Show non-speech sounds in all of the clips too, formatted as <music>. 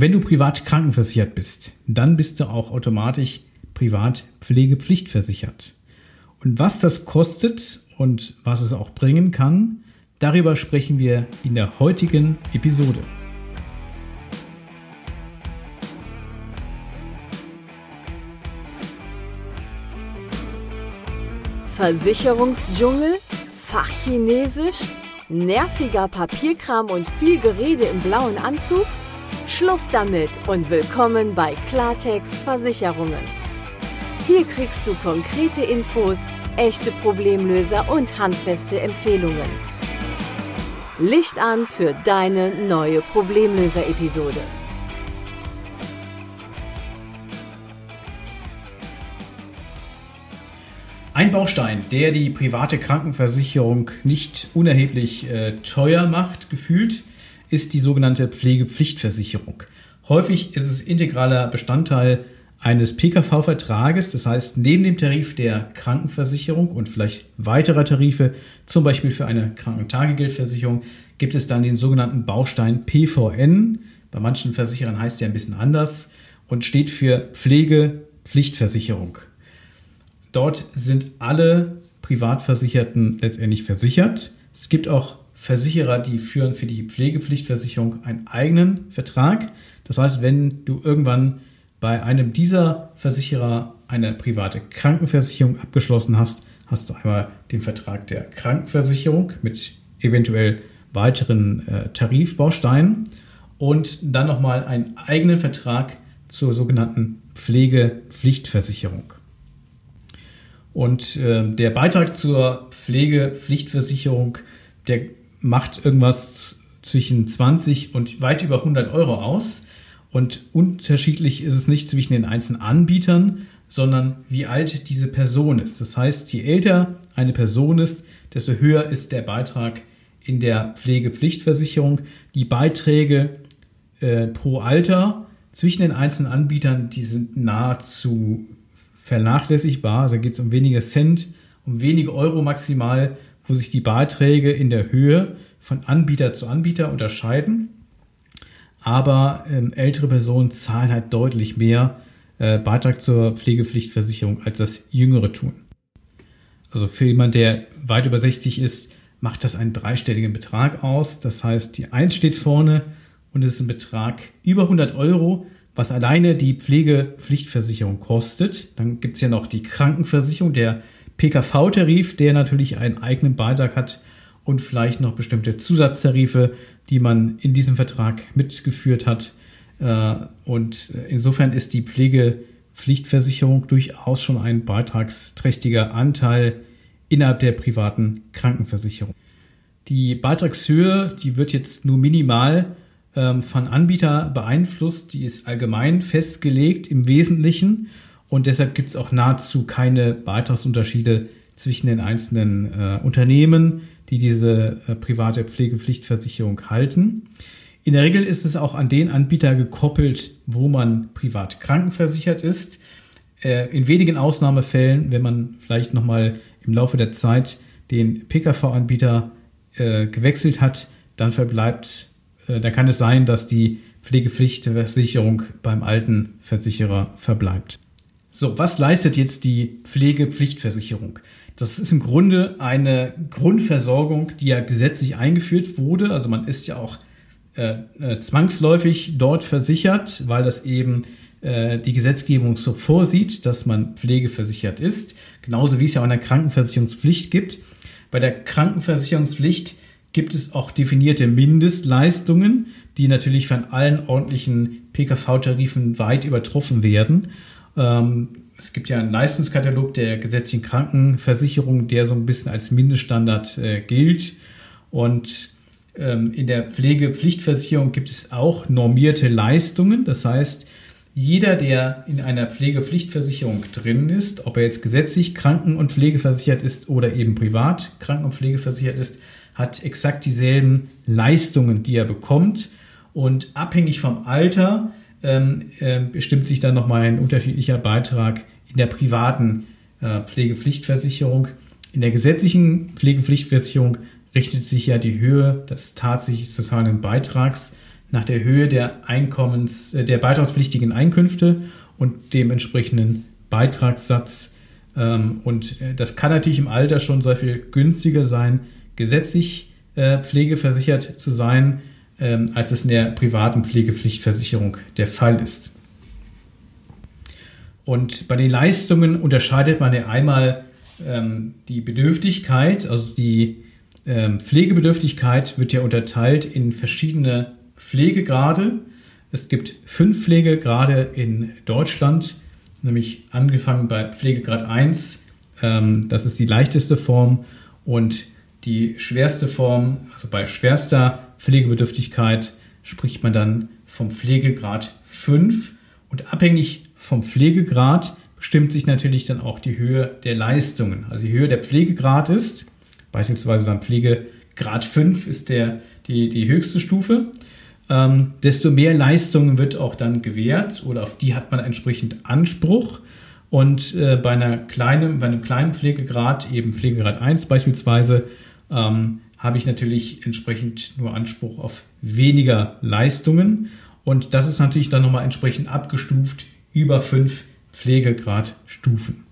Wenn du privat krankenversichert bist, dann bist du auch automatisch privat pflegepflichtversichert. Und was das kostet und was es auch bringen kann, darüber sprechen wir in der heutigen Episode. Versicherungsdschungel, Fachchinesisch, nerviger Papierkram und viel Gerede im blauen Anzug? Schluss damit und willkommen bei Klartext Versicherungen. Hier kriegst du konkrete Infos, echte Problemlöser und handfeste Empfehlungen. Licht an für deine neue Problemlöser-Episode. Ein Baustein, der die private Krankenversicherung nicht unerheblich äh, teuer macht, gefühlt, ist die sogenannte Pflegepflichtversicherung. Häufig ist es integraler Bestandteil eines PKV-Vertrages, das heißt neben dem Tarif der Krankenversicherung und vielleicht weiterer Tarife, zum Beispiel für eine Krankentagegeldversicherung, gibt es dann den sogenannten Baustein PVN. Bei manchen Versicherern heißt der ein bisschen anders und steht für Pflegepflichtversicherung. Dort sind alle Privatversicherten letztendlich versichert. Es gibt auch Versicherer, die führen für die Pflegepflichtversicherung einen eigenen Vertrag. Das heißt, wenn du irgendwann bei einem dieser Versicherer eine private Krankenversicherung abgeschlossen hast, hast du einmal den Vertrag der Krankenversicherung mit eventuell weiteren äh, Tarifbausteinen und dann nochmal einen eigenen Vertrag zur sogenannten Pflegepflichtversicherung. Und äh, der Beitrag zur Pflegepflichtversicherung, der macht irgendwas zwischen 20 und weit über 100 Euro aus. Und unterschiedlich ist es nicht zwischen den einzelnen Anbietern, sondern wie alt diese Person ist. Das heißt, je älter eine Person ist, desto höher ist der Beitrag in der Pflegepflichtversicherung. Die Beiträge äh, pro Alter zwischen den einzelnen Anbietern, die sind nahezu vernachlässigbar. Also geht es um wenige Cent, um wenige Euro maximal, wo sich die Beiträge in der Höhe von Anbieter zu Anbieter unterscheiden. Aber ähm, ältere Personen zahlen halt deutlich mehr äh, Beitrag zur Pflegepflichtversicherung, als das Jüngere tun. Also für jemanden, der weit über 60 ist, macht das einen dreistelligen Betrag aus. Das heißt, die 1 steht vorne und es ist ein Betrag über 100 Euro, was alleine die Pflegepflichtversicherung kostet. Dann gibt es ja noch die Krankenversicherung, der PKV-Tarif, der natürlich einen eigenen Beitrag hat und vielleicht noch bestimmte Zusatztarife, die man in diesem Vertrag mitgeführt hat. Äh, und insofern ist die Pflegepflichtversicherung durchaus schon ein beitragsträchtiger Anteil innerhalb der privaten Krankenversicherung. Die Beitragshöhe, die wird jetzt nur minimal ähm, von Anbieter beeinflusst, die ist allgemein festgelegt im Wesentlichen und deshalb gibt es auch nahezu keine Beitragsunterschiede zwischen den einzelnen äh, Unternehmen, die diese äh, private Pflegepflichtversicherung halten. In der Regel ist es auch an den Anbieter gekoppelt, wo man privat krankenversichert ist. Äh, in wenigen Ausnahmefällen, wenn man vielleicht nochmal im Laufe der Zeit den PKV-Anbieter äh, gewechselt hat, dann verbleibt äh, da kann es sein, dass die Pflegepflichtversicherung beim alten Versicherer verbleibt. So, was leistet jetzt die Pflegepflichtversicherung? Das ist im Grunde eine Grundversorgung, die ja gesetzlich eingeführt wurde. Also man ist ja auch äh, äh zwangsläufig dort versichert, weil das eben äh, die Gesetzgebung so vorsieht, dass man pflegeversichert ist. Genauso wie es ja auch eine Krankenversicherungspflicht gibt. Bei der Krankenversicherungspflicht gibt es auch definierte Mindestleistungen, die natürlich von allen ordentlichen PKV-Tarifen weit übertroffen werden. Ähm, es gibt ja einen Leistungskatalog der gesetzlichen Krankenversicherung, der so ein bisschen als Mindeststandard äh, gilt. Und ähm, in der Pflegepflichtversicherung gibt es auch normierte Leistungen. Das heißt, jeder, der in einer Pflegepflichtversicherung drin ist, ob er jetzt gesetzlich kranken- und pflegeversichert ist oder eben privat kranken- und pflegeversichert ist, hat exakt dieselben Leistungen, die er bekommt. Und abhängig vom Alter bestimmt sich dann nochmal ein unterschiedlicher Beitrag in der privaten äh, Pflegepflichtversicherung. In der gesetzlichen Pflegepflichtversicherung richtet sich ja die Höhe des tatsächlich zu zahlenden Beitrags nach der Höhe der Einkommens, äh, der beitragspflichtigen Einkünfte und dem entsprechenden Beitragssatz. Ähm, und äh, das kann natürlich im Alter schon sehr viel günstiger sein, gesetzlich pflegeversichert zu sein, ähm, als es in der privaten Pflegepflichtversicherung der Fall ist. Und bei den Leistungen unterscheidet man ja einmal ähm, die Bedürftigkeit, also die ähm, Pflegebedürftigkeit wird ja unterteilt in verschiedene Pflegegrade. Es gibt fünf Pflegegrade in Deutschland, nämlich angefangen bei Pflegegrad 1, ähm, das ist die leichteste Form, und die schwerste Form, also bei schwerster Pflegebedürftigkeit, spricht man dann vom Pflegegrad 5. Und abhängig vom Pflegegrad bestimmt sich natürlich dann auch die Höhe der Leistungen. Also je höher der Pflegegrad ist, beispielsweise dann Pflegegrad 5 ist der, die, die höchste Stufe, ähm, desto mehr Leistungen wird auch dann gewährt oder auf die hat man entsprechend Anspruch. Und äh, bei, einer kleinen, bei einem kleinen Pflegegrad, eben Pflegegrad 1 beispielsweise, ähm, habe ich natürlich entsprechend nur Anspruch auf weniger Leistungen. Und das ist natürlich dann nochmal entsprechend abgestuft über fünf Pflegegradstufen.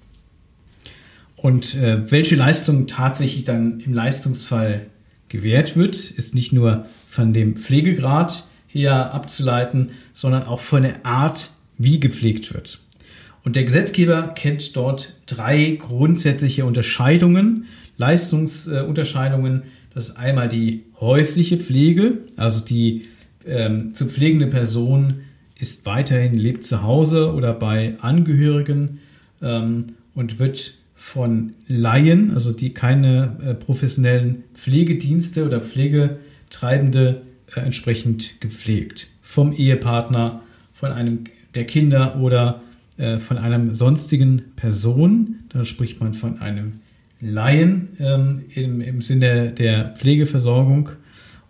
Und äh, welche Leistung tatsächlich dann im Leistungsfall gewährt wird, ist nicht nur von dem Pflegegrad her abzuleiten, sondern auch von der Art, wie gepflegt wird. Und der Gesetzgeber kennt dort drei grundsätzliche Unterscheidungen, Leistungsunterscheidungen. Das ist einmal die häusliche Pflege, also die ähm, zu pflegende Person ist weiterhin, lebt zu Hause oder bei Angehörigen ähm, und wird von Laien, also die keine äh, professionellen Pflegedienste oder Pflegetreibende äh, entsprechend gepflegt. Vom Ehepartner, von einem der Kinder oder äh, von einem sonstigen Person. Da spricht man von einem Laien ähm, im, im Sinne der Pflegeversorgung.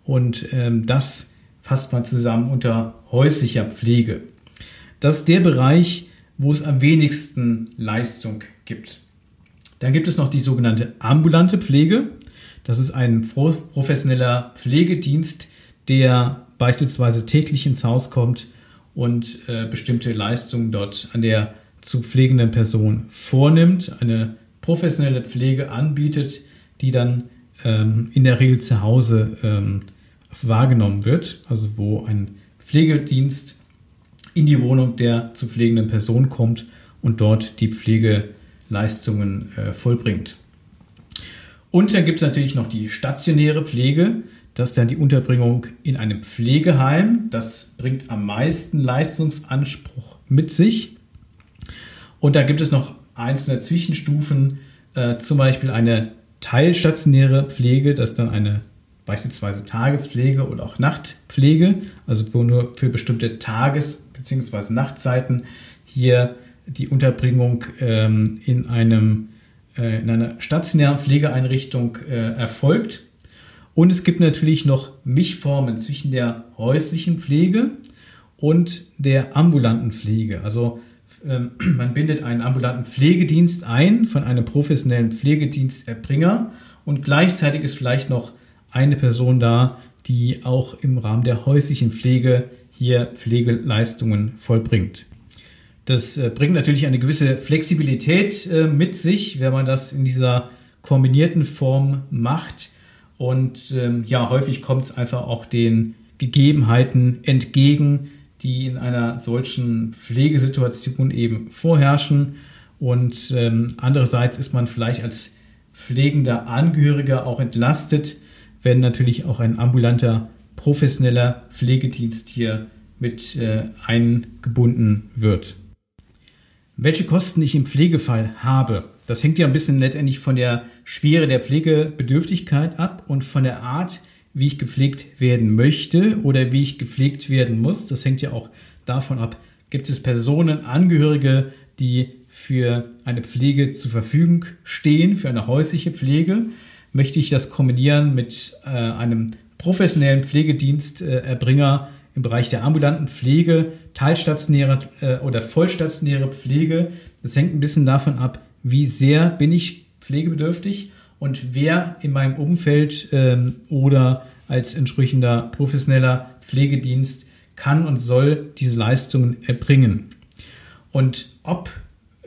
Und ähm, das fasst man zusammen unter häuslicher Pflege. Das ist der Bereich, wo es am wenigsten Leistung gibt. Dann gibt es noch die sogenannte ambulante Pflege. Das ist ein professioneller Pflegedienst, der beispielsweise täglich ins Haus kommt und äh, bestimmte Leistungen dort an der zu pflegenden Person vornimmt, eine professionelle Pflege anbietet, die dann ähm, in der Regel zu Hause ähm, wahrgenommen wird, also wo ein Pflegedienst in die Wohnung der zu pflegenden Person kommt und dort die Pflegeleistungen äh, vollbringt. Und dann gibt es natürlich noch die stationäre Pflege. Das ist dann die Unterbringung in einem Pflegeheim. Das bringt am meisten Leistungsanspruch mit sich. Und da gibt es noch einzelne Zwischenstufen, äh, zum Beispiel eine teilstationäre Pflege, das ist dann eine beispielsweise Tagespflege oder auch Nachtpflege, also wo nur für bestimmte Tages- bzw. Nachtzeiten hier die Unterbringung ähm, in, einem, äh, in einer stationären Pflegeeinrichtung äh, erfolgt. Und es gibt natürlich noch Mischformen zwischen der häuslichen Pflege und der ambulanten Pflege. Also <clears throat> man bindet einen ambulanten Pflegedienst ein von einem professionellen Pflegediensterbringer und gleichzeitig ist vielleicht noch eine Person da, die auch im Rahmen der häuslichen Pflege hier Pflegeleistungen vollbringt. Das äh, bringt natürlich eine gewisse Flexibilität äh, mit sich, wenn man das in dieser kombinierten Form macht. Und ähm, ja, häufig kommt es einfach auch den Gegebenheiten entgegen, die in einer solchen Pflegesituation eben vorherrschen. Und ähm, andererseits ist man vielleicht als pflegender Angehöriger auch entlastet, wenn natürlich auch ein ambulanter professioneller Pflegedienst hier mit äh, eingebunden wird. Welche Kosten ich im Pflegefall habe, das hängt ja ein bisschen letztendlich von der Schwere der Pflegebedürftigkeit ab und von der Art, wie ich gepflegt werden möchte oder wie ich gepflegt werden muss. Das hängt ja auch davon ab, gibt es Personen, Angehörige, die für eine Pflege zur Verfügung stehen, für eine häusliche Pflege möchte ich das kombinieren mit äh, einem professionellen Pflegediensterbringer äh, im Bereich der ambulanten Pflege, teilstationäre äh, oder vollstationäre Pflege. Das hängt ein bisschen davon ab, wie sehr bin ich pflegebedürftig und wer in meinem Umfeld ähm, oder als entsprechender professioneller Pflegedienst kann und soll diese Leistungen erbringen. Und ob,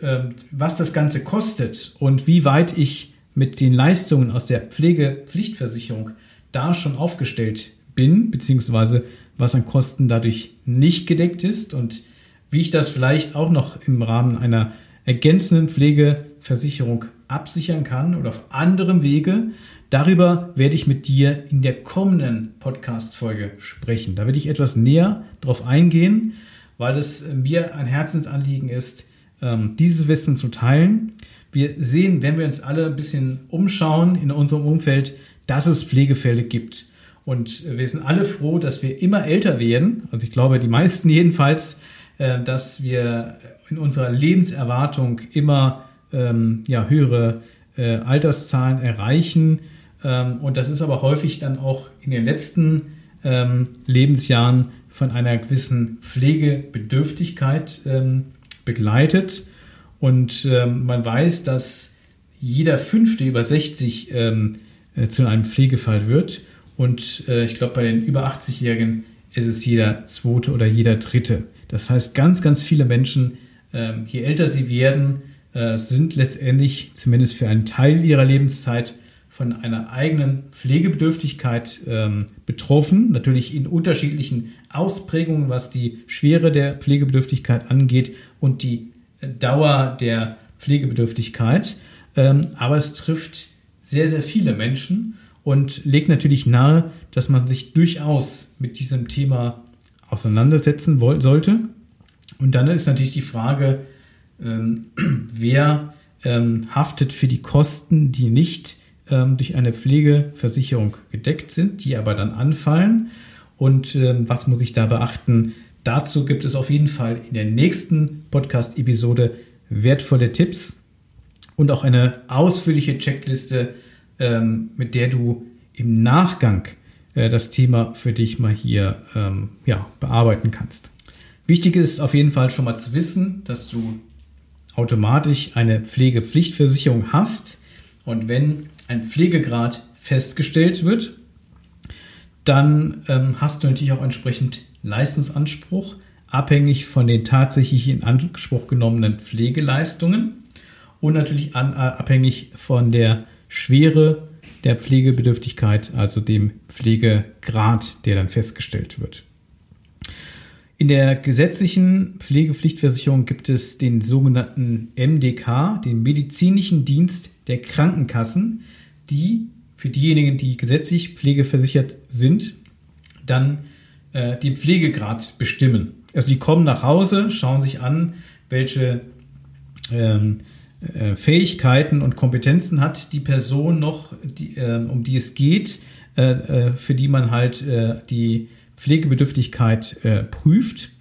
äh, was das Ganze kostet und wie weit ich mit den Leistungen aus der Pflegepflichtversicherung da schon aufgestellt bin, beziehungsweise was an Kosten dadurch nicht gedeckt ist und wie ich das vielleicht auch noch im Rahmen einer ergänzenden Pflegeversicherung absichern kann oder auf anderem Wege. Darüber werde ich mit dir in der kommenden Podcast-Folge sprechen. Da werde ich etwas näher drauf eingehen, weil es mir ein Herzensanliegen ist, ähm, dieses Wissen zu teilen. Wir sehen, wenn wir uns alle ein bisschen umschauen in unserem Umfeld, dass es Pflegefälle gibt. Und wir sind alle froh, dass wir immer älter werden. Also ich glaube, die meisten jedenfalls, äh, dass wir in unserer Lebenserwartung immer ähm, ja, höhere äh, Alterszahlen erreichen. Ähm, und das ist aber häufig dann auch in den letzten ähm, Lebensjahren von einer gewissen Pflegebedürftigkeit ähm, begleitet. Und ähm, man weiß, dass jeder Fünfte über 60 ähm, äh, zu einem Pflegefall wird. Und äh, ich glaube, bei den über 80-Jährigen ist es jeder Zweite oder jeder Dritte. Das heißt, ganz, ganz viele Menschen, je älter sie werden, äh, sind letztendlich zumindest für einen Teil ihrer Lebenszeit von einer eigenen Pflegebedürftigkeit ähm, betroffen. Natürlich in unterschiedlichen Ausprägungen, was die Schwere der Pflegebedürftigkeit angeht und die Dauer der Pflegebedürftigkeit. Ähm, aber es trifft sehr, sehr viele Menschen und legt natürlich nahe, dass man sich durchaus mit diesem Thema auseinandersetzen sollte. Und dann ist natürlich die Frage, ähm, <clears throat> wer ähm, haftet für die Kosten, die nicht ähm, durch eine Pflegeversicherung gedeckt sind, die aber dann anfallen. Und ähm, was muss ich da beachten? Dazu gibt es auf jeden Fall in der nächsten Podcast-Episode wertvolle Tipps und auch eine ausführliche Checkliste, ähm, mit der du im Nachgang äh, das Thema für dich mal hier ja, bearbeiten kannst. Wichtig ist auf jeden Fall schon mal zu wissen, dass du automatisch eine Pflegepflichtversicherung hast und wenn ein Pflegegrad festgestellt wird, dann ähm, hast du natürlich auch entsprechend Leistungsanspruch, abhängig von den tatsächlich in Anspruch genommenen Pflegeleistungen und natürlich an, äh, abhängig von der Schwere der Pflegebedürftigkeit, also dem Pflegegrad, der dann festgestellt wird. In der gesetzlichen Pflegepflichtversicherung gibt es den sogenannten MDK, den medizinischen Dienst der Krankenkassen, die für diejenigen, die gesetzlich pflegeversichert sind, dann äh, den Pflegegrad bestimmen. Also die kommen nach Hause, schauen sich an, welche ähm, äh, Fähigkeiten und Kompetenzen hat die Person noch, die, äh, um die es geht, äh, äh für die man halt äh, die Pflegebedürftigkeit äh, prüft.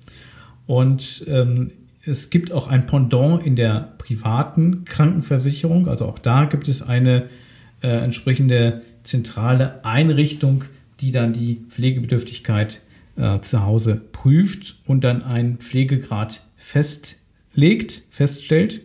Und ähm, es gibt auch ein Pendant in der privaten Krankenversicherung. Also auch da gibt es eine entsprechende zentrale Einrichtung, die dann die Pflegebedürftigkeit zu Hause prüft und dann einen Pflegegrad festlegt, feststellt.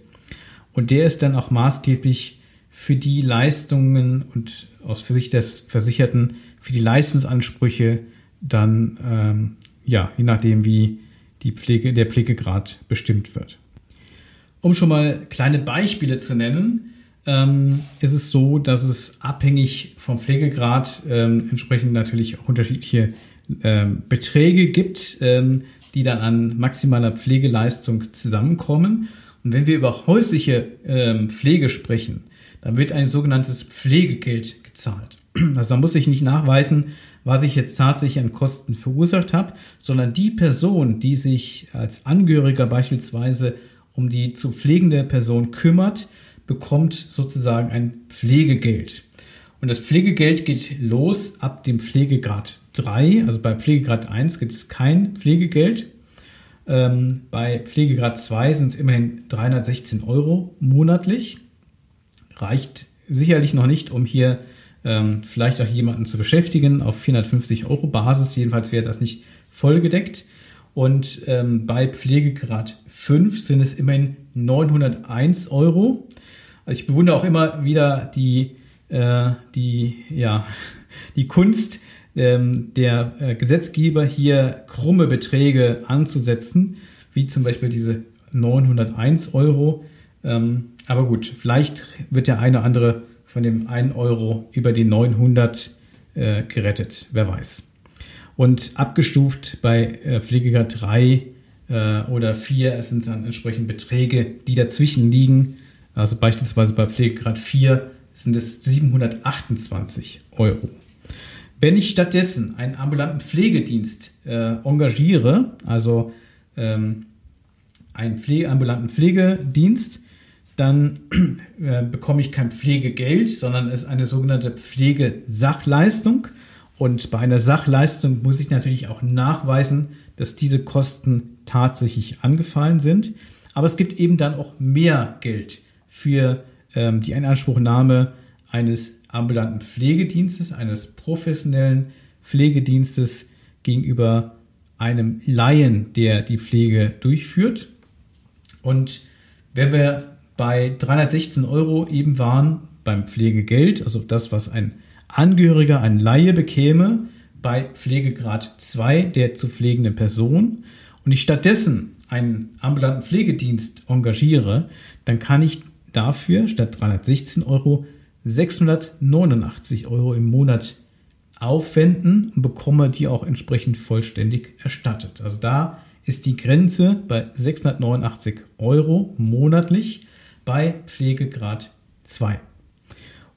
Und der ist dann auch maßgeblich für die Leistungen und aus Sicht des Versicherten für die Leistungsansprüche dann, ähm, ja, je nachdem, wie die Pflege, der Pflegegrad bestimmt wird. Um schon mal kleine Beispiele zu nennen, ähm, ist es so, dass es abhängig vom Pflegegrad ähm, entsprechend natürlich auch unterschiedliche ähm, Beträge gibt, ähm, die dann an maximaler Pflegeleistung zusammenkommen. Und wenn wir über häusliche ähm, Pflege sprechen, dann wird ein sogenanntes Pflegegeld gezahlt. Also da muss ich nicht nachweisen, was ich jetzt tatsächlich an Kosten verursacht habe, sondern die Person, die sich als Angehöriger beispielsweise um die zu pflegende Person kümmert, bekommt sozusagen ein Pflegegeld. Und das Pflegegeld geht los ab dem Pflegegrad 3. Also bei Pflegegrad 1 gibt es kein Pflegegeld. Ähm, bei Pflegegrad 2 sind es immerhin 316 Euro monatlich. Reicht sicherlich noch nicht, um hier ähm, vielleicht auch jemanden zu beschäftigen auf 450 Euro Basis. Jedenfalls wäre das nicht vollgedeckt. Und ähm, bei Pflegegrad 5 sind es immerhin 901 Euro. Also ich bewundere auch immer wieder die, äh, die, ja, <laughs> die Kunst ähm, der äh, Gesetzgeber hier krumme Beträge anzusetzen, wie zum Beispiel diese 901 Euro. Ähm, aber gut, vielleicht wird der eine oder andere von dem 1 Euro über die 900 äh, gerettet, wer weiß. Und abgestuft bei äh, Pflegegrad 3 äh, oder 4 sind dann entsprechend Beträge, die dazwischen liegen. Also beispielsweise bei Pflegegrad 4 sind es 728 Euro. Wenn ich stattdessen einen ambulanten Pflegedienst äh, engagiere, also ähm, einen Pflege, ambulanten Pflegedienst, dann äh, bekomme ich kein Pflegegeld, sondern es ist eine sogenannte Pflegesachleistung. Und bei einer Sachleistung muss ich natürlich auch nachweisen, dass diese Kosten tatsächlich angefallen sind. Aber es gibt eben dann auch mehr Geld für ähm, die Einanspruchnahme eines ambulanten Pflegedienstes, eines professionellen Pflegedienstes gegenüber einem Laien, der die Pflege durchführt. Und wenn wir bei 316 Euro eben waren beim Pflegegeld, also das, was ein Angehöriger, ein Laie bekäme, bei Pflegegrad 2 der zu pflegenden Person und ich stattdessen einen ambulanten Pflegedienst engagiere, dann kann ich dafür statt 316 Euro 689 Euro im Monat aufwenden und bekomme die auch entsprechend vollständig erstattet. Also da ist die Grenze bei 689 Euro monatlich bei Pflegegrad 2.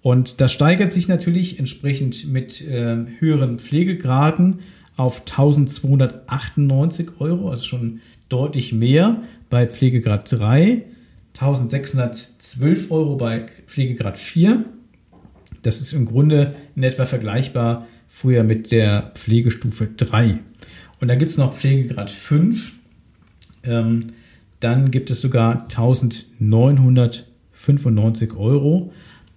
Und das steigert sich natürlich entsprechend mit äh, höheren Pflegegraden auf 1298 Euro, also schon deutlich mehr bei Pflegegrad 3, 1612 Euro bei Pflegegrad 4. Das ist im Grunde in etwa vergleichbar früher mit der Pflegestufe 3. Und dann gibt es noch Pflegegrad 5. Ähm, dann gibt es sogar 1995 Euro.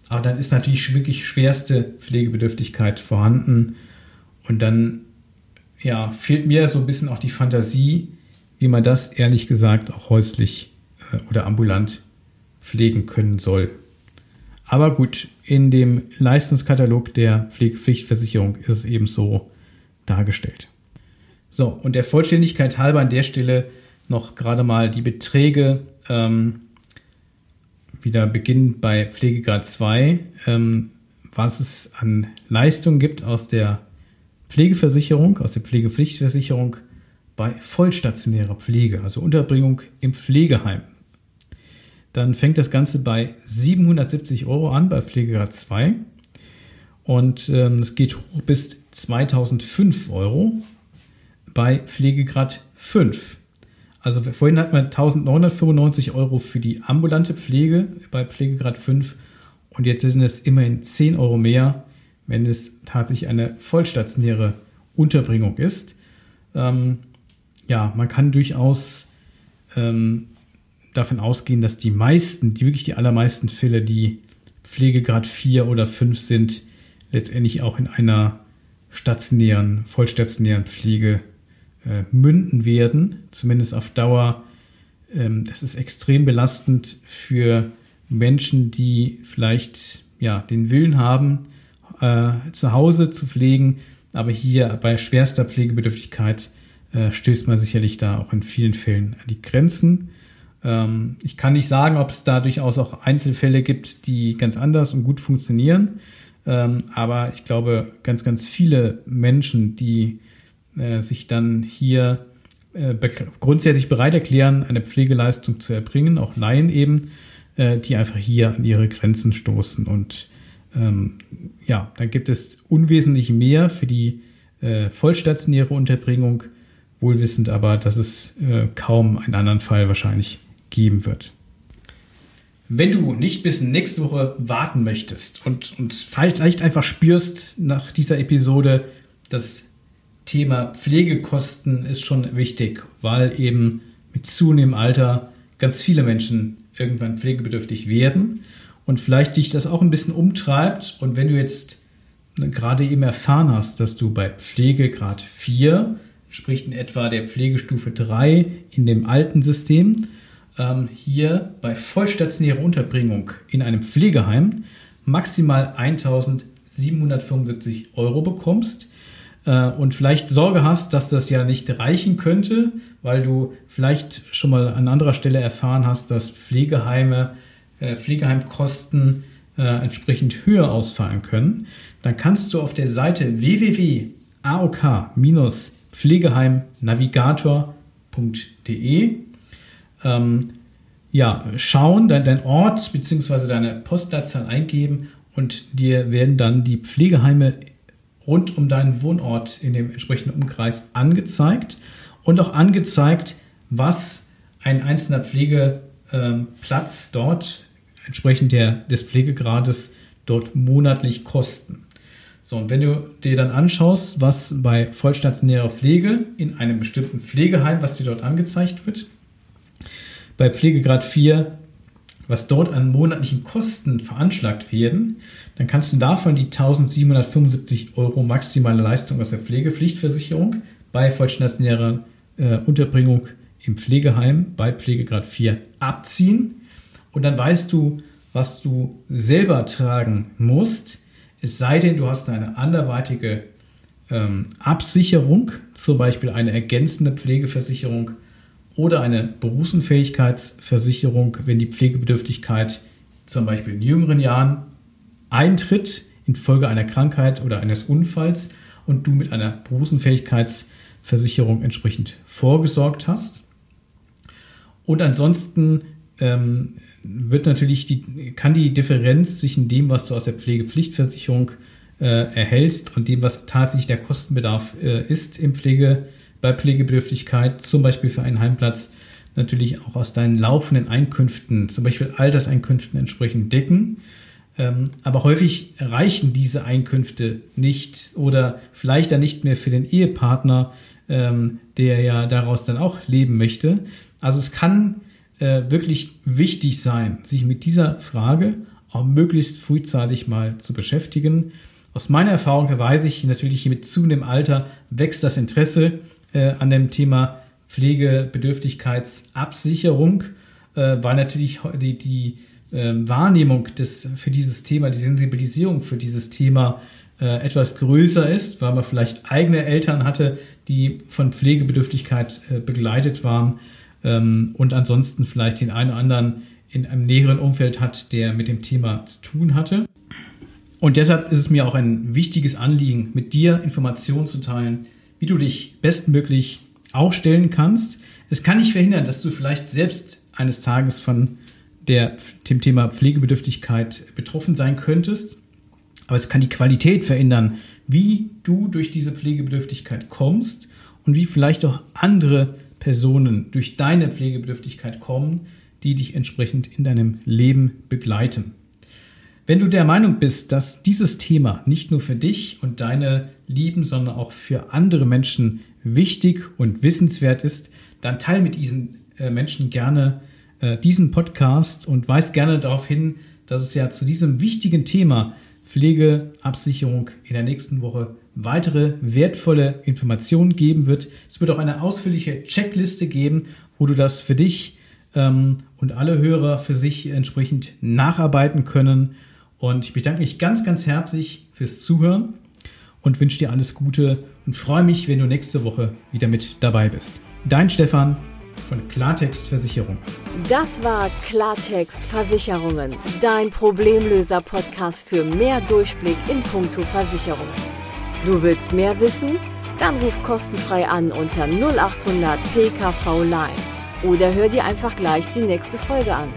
Aber dann ist natürlich wirklich schwerste Pflegebedürftigkeit vorhanden. Und dann ja, fehlt mir so ein bisschen auch die Fantasie, wie man das ehrlich gesagt auch häuslich äh, oder ambulant pflegen können soll. Aber gut, in dem Leistungskatalog der Pflegepflichtversicherung ist es eben so dargestellt. So, und der Vollständigkeit halber an der Stelle noch gerade mal die Beträge ähm, wieder beginnen bei Pflegegrad 2, ähm, was es an Leistungen gibt aus der Pflegeversicherung, aus der Pflegepflichtversicherung bei vollstationärer Pflege, also Unterbringung im Pflegeheim. Dann fängt das Ganze bei 770 Euro an bei Pflegegrad 2 und ähm, es geht hoch bis 2005 Euro bei Pflegegrad 5. Also vorhin hat man 1995 Euro für die ambulante Pflege bei Pflegegrad 5 und jetzt sind es immerhin 10 Euro mehr, wenn es tatsächlich eine vollstationäre Unterbringung ist. Ähm, ja, man kann durchaus ähm, davon ausgehen, dass die meisten, die wirklich die allermeisten Fälle, die Pflegegrad 4 oder 5 sind, letztendlich auch in einer stationären, vollstationären Pflege äh, münden werden, zumindest auf Dauer. Ähm, das ist extrem belastend für Menschen, die vielleicht ja, den Willen haben, äh, zu Hause zu pflegen, aber hier bei schwerster Pflegebedürftigkeit äh, stößt man sicherlich da auch in vielen Fällen an die Grenzen. Ähm, ich kann nicht sagen, ob es da durchaus auch Einzelfälle gibt, die ganz anders und gut funktionieren. Ähm, aber ich glaube, ganz, ganz viele Menschen, die äh, sich dann hier äh, grundsätzlich bereit erklären, eine Pflegeleistung zu erbringen, auch Laien eben, äh, die einfach hier an ihre Grenzen stoßen. Und ähm, ja, dann gibt es unwesentlich mehr für die äh, vollstationäre Unterbringung, wohlwissend aber, dass es äh, kaum einen anderen Fall wahrscheinlich geben wird. Wenn du nicht bis nächste Woche warten möchtest und, und vielleicht einfach spürst nach dieser Episode, dass Thema Pflegekosten ist schon wichtig, weil eben mit zunehmendem Alter ganz viele Menschen irgendwann pflegebedürftig werden. Und vielleicht dich das auch ein bisschen umtreibt. Und wenn du jetzt gerade eben erfahren hast, dass du bei Pflegegrad 4, sprich in etwa der Pflegestufe 3 in dem alten System, ähm, hier bei vollstationärer Unterbringung in einem Pflegeheim maximal 1775 Euro bekommst, äh, und vielleicht Sorge hast, dass das ja nicht reichen könnte, weil du vielleicht schon mal an anderer Stelle erfahren hast, dass Pflegeheime, äh, Pflegeheimkosten äh, entsprechend höher ausfallen können, dann kannst du auf der Seite www.aok-pflegeheimnavigator.de ähm, ja, schauen, dein, dein Ort bzw. deine Postleitzahl eingeben und dir werden dann die Pflegeheime rund um deinen Wohnort in dem entsprechenden Umkreis angezeigt und auch angezeigt, was ein einzelner Pflegeplatz dort entsprechend der, des Pflegegrades dort monatlich kosten. So, und wenn du dir dann anschaust, was bei vollstationärer Pflege in einem bestimmten Pflegeheim, was dir dort angezeigt wird, bei Pflegegrad 4 was dort an monatlichen Kosten veranschlagt werden, dann kannst du davon die 1775 Euro maximale Leistung aus der Pflegepflichtversicherung bei vollstationärer äh, Unterbringung im Pflegeheim bei Pflegegrad 4 abziehen. Und dann weißt du, was du selber tragen musst, es sei denn, du hast eine anderweitige ähm, Absicherung, zum Beispiel eine ergänzende Pflegeversicherung oder eine Berufsunfähigkeitsversicherung, wenn die Pflegebedürftigkeit zum Beispiel in jüngeren Jahren eintritt infolge einer Krankheit oder eines Unfalls und du mit einer Berufsunfähigkeitsversicherung entsprechend vorgesorgt hast. Und ansonsten ähm, wird natürlich die, kann die Differenz zwischen dem, was du aus der Pflegepflichtversicherung äh, erhältst und dem, was tatsächlich der Kostenbedarf äh, ist im Pflege, bei Pflegebedürftigkeit, zum Beispiel für einen Heimplatz, natürlich auch aus deinen laufenden Einkünften, zum Beispiel Alterseinkünften entsprechend decken. Ähm, aber häufig reichen diese Einkünfte nicht oder vielleicht dann nicht mehr für den Ehepartner, ähm, der ja daraus dann auch leben möchte. Also es kann äh, wirklich wichtig sein, sich mit dieser Frage auch möglichst frühzeitig mal zu beschäftigen. Aus meiner Erfahrung weiß ich natürlich, mit zunehmendem Alter wächst das Interesse äh, an dem Thema Pflegebedürftigkeitsabsicherung, äh, weil natürlich die, die äh, Wahrnehmung des, für dieses Thema, die Sensibilisierung für dieses Thema äh, etwas größer ist, weil man vielleicht eigene Eltern hatte, die von Pflegebedürftigkeit äh, begleitet waren ähm, und ansonsten vielleicht den einen oder anderen in einem näheren Umfeld hat, der mit dem Thema zu tun hatte. Und deshalb ist es mir auch ein wichtiges Anliegen, mit dir Informationen zu teilen, wie du dich bestmöglich aufstellen kannst. Es kann nicht verhindern, dass du vielleicht selbst eines Tages von der, dem Thema Pflegebedürftigkeit betroffen sein könntest. Aber es kann die Qualität verändern, wie du durch diese Pflegebedürftigkeit kommst und wie vielleicht auch andere Personen durch deine Pflegebedürftigkeit kommen, die dich entsprechend in deinem Leben begleiten. Wenn du der Meinung bist, dass dieses Thema nicht nur für dich und deine Lieben, sondern auch für andere Menschen wichtig und wissenswert ist, dann teile mit diesen äh, Menschen gerne äh, diesen Podcast und weise gerne darauf hin, dass es ja zu diesem wichtigen Thema Pflegeabsicherung in der nächsten Woche weitere wertvolle Informationen geben wird. Es wird auch eine ausführliche Checkliste geben, wo du das für dich ähm, und alle Hörer für sich entsprechend nacharbeiten können und ich bedanke mich ganz, ganz herzlich fürs Zuhören und wünsche dir alles Gute und freue mich, wenn du nächste Woche wieder mit dabei bist. Dein Stefan von Klartext Versicherung. Das war Klartext Versicherungen, dein Problemlöser-Podcast für mehr Durchblick in puncto Versicherung. Du willst mehr wissen? Dann ruf kostenfrei an unter 0800 PKV Line oder hör dir einfach gleich die nächste Folge an.